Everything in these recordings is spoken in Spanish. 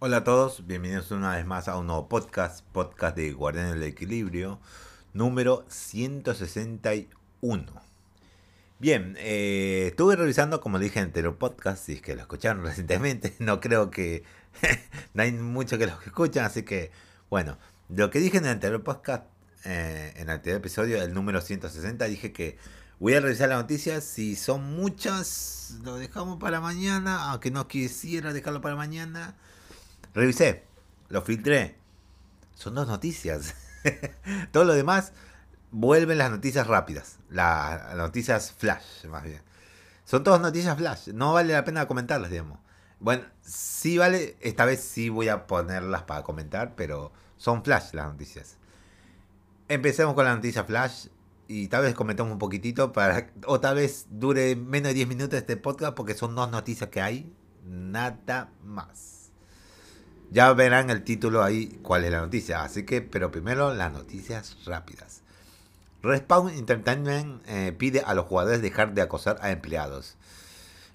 Hola a todos, bienvenidos una vez más a un nuevo podcast, podcast de Guardián del Equilibrio, número 161. Bien, eh, estuve revisando, como dije en el podcast, si es que lo escucharon recientemente, no creo que no hay mucho que los escuchan, así que, bueno, lo que dije en el anterior podcast, eh, en el anterior episodio, el número 160, dije que voy a revisar las noticias, si son muchas, lo dejamos para mañana, aunque no quisiera dejarlo para mañana Revisé, lo filtré. Son dos noticias. Todo lo demás vuelven las noticias rápidas. Las noticias flash, más bien. Son todas noticias flash. No vale la pena comentarlas, digamos. Bueno, sí vale. Esta vez sí voy a ponerlas para comentar, pero son flash las noticias. Empecemos con la noticia flash. Y tal vez comentemos un poquitito para. O tal vez dure menos de 10 minutos este podcast porque son dos noticias que hay. Nada más. Ya verán el título ahí cuál es la noticia. Así que, pero primero las noticias rápidas. Respawn Entertainment eh, pide a los jugadores dejar de acosar a empleados.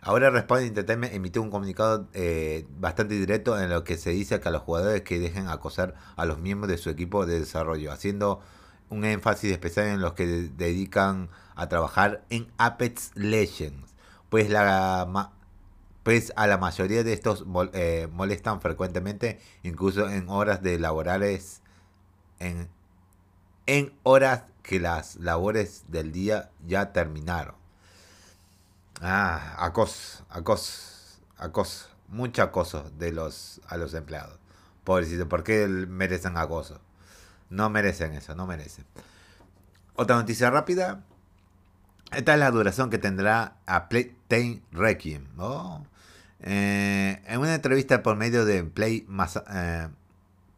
Ahora Respawn Entertainment emitió un comunicado eh, bastante directo en lo que se dice que a los jugadores que dejen acosar a los miembros de su equipo de desarrollo, haciendo un énfasis especial en los que dedican a trabajar en Apex Legends. Pues la, pues a la mayoría de estos eh, molestan frecuentemente, incluso en horas de laborales, en, en horas que las labores del día ya terminaron. Ah, acoso, acoso, acoso, mucho acoso de los, a los empleados. Pobrecito, ¿por qué merecen acoso? No merecen eso, no merecen. Otra noticia rápida. Esta es la duración que tendrá a Playtime Requiem. ¿no? Eh, en una entrevista por medio de Play, eh,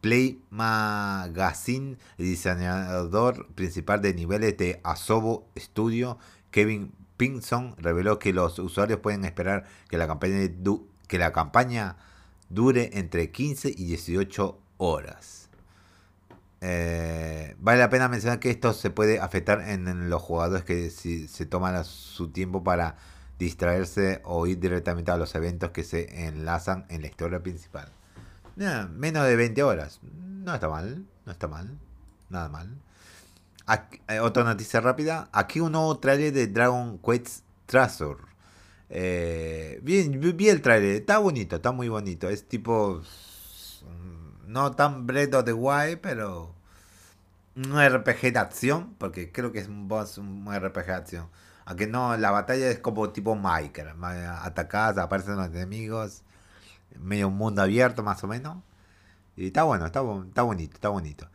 Play Magazine, el diseñador principal de niveles de Asobo Studio, Kevin Pinson, reveló que los usuarios pueden esperar que la campaña, dure entre 15 y 18 horas. Eh, vale la pena mencionar que esto se puede afectar en, los jugadores que si, se toman su tiempo para distraerse o ir directamente a los eventos que se enlazan en la historia principal. menos de 20 horas. No está mal, no está mal, nada mal. Eh, otra noticia rápida. Aquí un nuevo trailer de Dragon Quest Treasure. Eh, bien, vi el trailer. Está bonito, está muy bonito. Es tipo... Mm, no tan Breath of the pero... Un RPG de acción. Porque creo que es un boss, un RPG de acción. Aunque no, la batalla es como tipo Minecraft. Atacadas, aparecen los enemigos. Medio un mundo abierto más o menos. Y está bueno, está, está bonito, está bonito.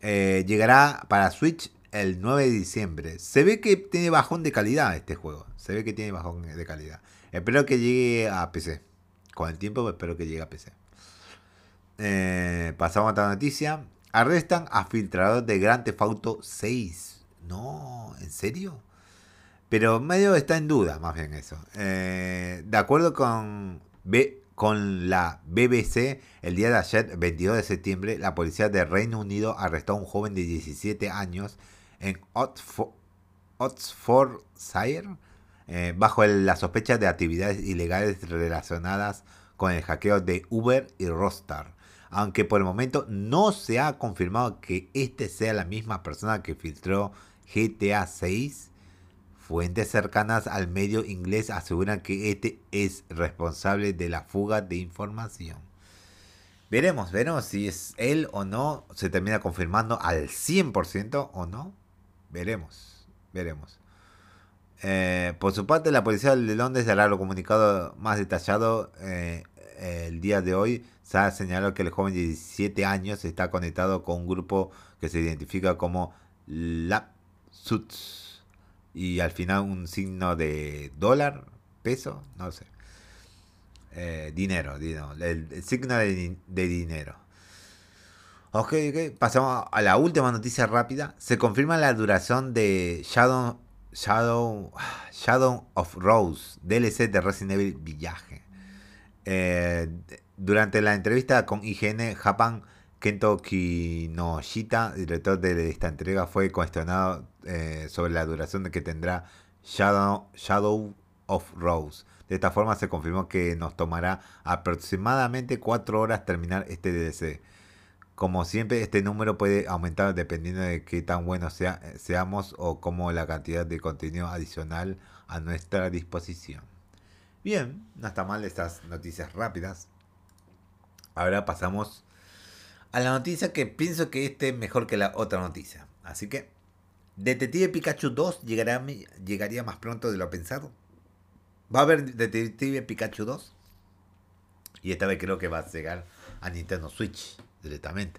Eh, llegará para Switch el 9 de diciembre. Se ve que tiene bajón de calidad este juego. Se ve que tiene bajón de calidad. Espero que llegue a PC. Con el tiempo espero que llegue a PC. Eh, pasamos a otra noticia. Arrestan a filtrador de Grand Theft Auto 6. No, ¿en serio? Pero medio está en duda, más bien eso. Eh, de acuerdo con, B, con la BBC, el día de ayer, 22 de septiembre, la policía de Reino Unido arrestó a un joven de 17 años en Oxfordshire eh, bajo la sospecha de actividades ilegales relacionadas con el hackeo de Uber y Rostar. Aunque por el momento no se ha confirmado que este sea la misma persona que filtró GTA 6 Fuentes cercanas al medio inglés aseguran que este es responsable de la fuga de información. Veremos, veremos si es él o no. Se termina confirmando al 100% o no. Veremos, veremos. Eh, por su parte, la policía de Londres dará lo comunicado más detallado eh, el día de hoy. Se ha señalado que el joven de 17 años está conectado con un grupo que se identifica como Lapsuts y al final un signo de dólar, peso, no sé. Eh, dinero, dinero, el, signo de, dinero. Ok, ok, pasamos a la última noticia rápida. Se confirma la duración de Shadow, Shadow, Shadow of Rose, DLC de Resident Evil Village. Eh, durante la entrevista con IGN, Japan Kento Kinoshita, director de esta entrega, fue cuestionado eh, sobre la duración que tendrá Shadow, of Rose. De esta forma se confirmó que nos tomará aproximadamente 4 horas terminar este DLC. Como siempre, este número puede aumentar dependiendo de qué tan buenos sea, seamos o como la cantidad de contenido adicional a nuestra disposición. Bien, no está mal estas noticias rápidas. Ahora pasamos a la noticia que pienso que este es mejor que la otra noticia. Así que, Detective Pikachu 2 llegará, llegaría más pronto de lo pensado. ¿Va a haber Detective Pikachu 2? Y esta vez creo que va a llegar a Nintendo Switch directamente.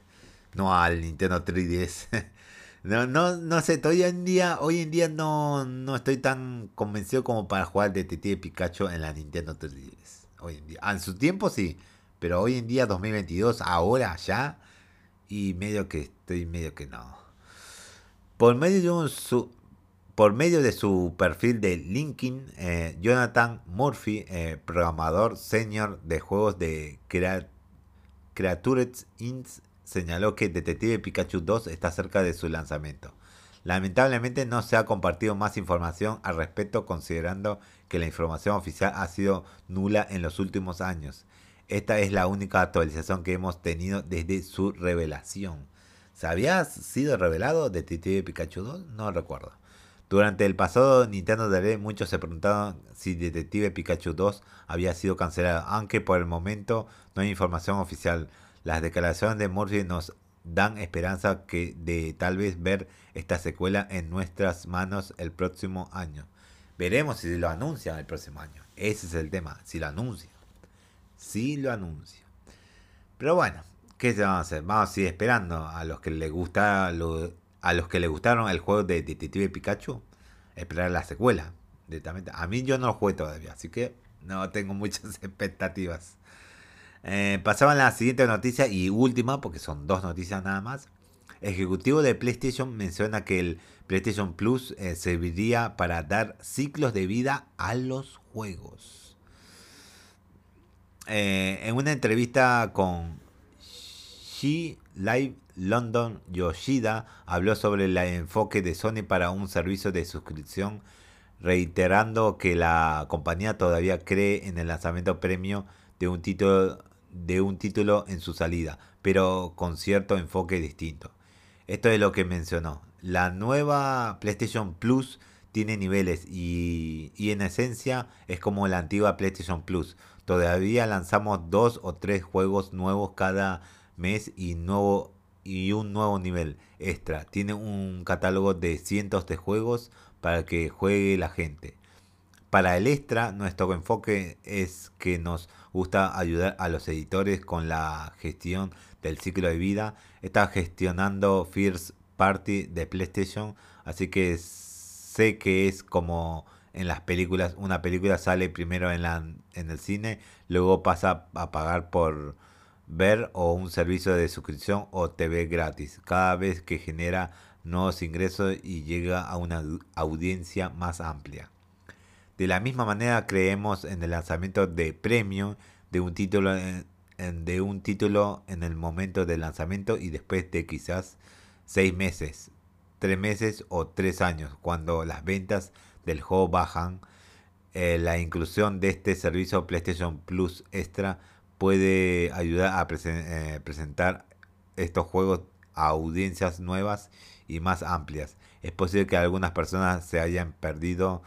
No al Nintendo 3DS. No, no, no sé, hoy en día, hoy en día no, no estoy tan convencido como para jugar Detective Pikachu en la Nintendo 3DS. Hoy en día. En su tiempo sí, pero hoy en día 2022, ahora ya, y medio que estoy medio que no. Por medio de su, por medio de su perfil de LinkedIn, eh, Jonathan Murphy, eh, programador senior de juegos de Creatures Inc., señaló que Detective Pikachu 2 está cerca de su lanzamiento. Lamentablemente no se ha compartido más información al respecto considerando que la información oficial ha sido nula en los últimos años. Esta es la única actualización que hemos tenido desde su revelación. ¿Se había sido revelado Detective Pikachu 2? No recuerdo. Durante el pasado Nintendo Direct muchos se preguntaban si Detective Pikachu 2 había sido cancelado, aunque por el momento no hay información oficial. Las declaraciones de Murphy nos dan esperanza que de tal vez ver esta secuela en nuestras manos el próximo año. Veremos si lo anuncian el próximo año. Ese es el tema, si lo anuncian. Si lo anuncian. Pero bueno, ¿qué se va a hacer? Vamos a seguir esperando a los que les gusta a los que les gustaron el juego de Detective Pikachu, esperar la secuela. Directamente. A mí yo no lo jugué todavía, así que no tengo muchas expectativas. Eh, pasaban a la siguiente noticia y última, porque son dos noticias nada más. Ejecutivo de PlayStation menciona que el PlayStation Plus eh, serviría para dar ciclos de vida a los juegos. Eh, en una entrevista con She Live London Yoshida habló sobre el enfoque de Sony para un servicio de suscripción, reiterando que la compañía todavía cree en el lanzamiento premio de un título, de un título en su salida, pero con cierto enfoque distinto. Esto es lo que mencionó. La nueva PlayStation Plus tiene niveles y, y, en esencia es como la antigua PlayStation Plus. Todavía lanzamos dos o tres juegos nuevos cada mes y nuevo y un nuevo nivel extra. Tiene un catálogo de cientos de juegos para que juegue la gente. Para el extra, nuestro enfoque es que nos gusta ayudar a los editores con la gestión del ciclo de vida. Está gestionando First Party de PlayStation, así que sé que es como en las películas. Una película sale primero en, la, en el cine, luego pasa a pagar por ver o un servicio de suscripción o TV gratis, cada vez que genera nuevos ingresos y llega a una audiencia más amplia. De la misma manera creemos en el lanzamiento de premio de un título en, de un título en el momento del lanzamiento y después de quizás seis meses, tres meses o tres años, cuando las ventas del juego bajan. Eh, la inclusión de este servicio PlayStation Plus Extra puede ayudar a eh, presentar estos juegos a audiencias nuevas y más amplias. Es posible que algunas personas se hayan perdido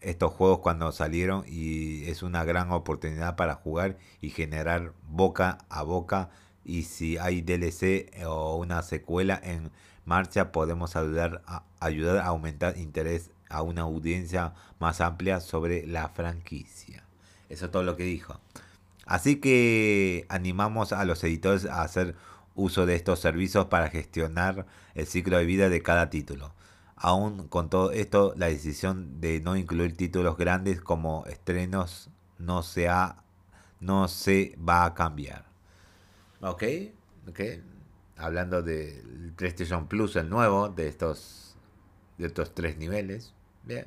estos juegos cuando salieron y es una gran oportunidad para jugar y generar boca a boca y si hay DLC o una secuela en marcha podemos ayudar a, ayudar a aumentar interés a una audiencia más amplia sobre la franquicia. Eso es todo lo que dijo. Así que animamos a los editores a hacer uso de estos servicios para gestionar el ciclo de vida de cada título. Aún con todo esto, la decisión de no incluir títulos grandes como estrenos no se, no se va a cambiar. Ok, ok. Hablando del PlayStation Plus, el nuevo, de estos, de estos tres niveles. Bien.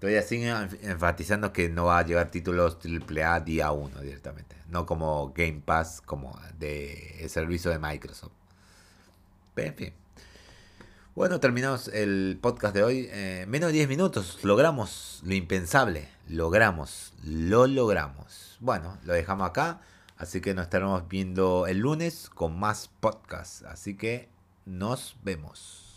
Todavía siguen enfatizando que no va a llegar títulos AAA día 1 directamente. No como Game Pass, como de el servicio de Microsoft. en fin. Bueno, terminamos el podcast de hoy. Eh, menos de 10 minutos. Logramos lo impensable. logramos, lo logramos. Bueno, lo dejamos acá. Así que nos estaremos viendo el lunes con más podcasts. Así que nos vemos.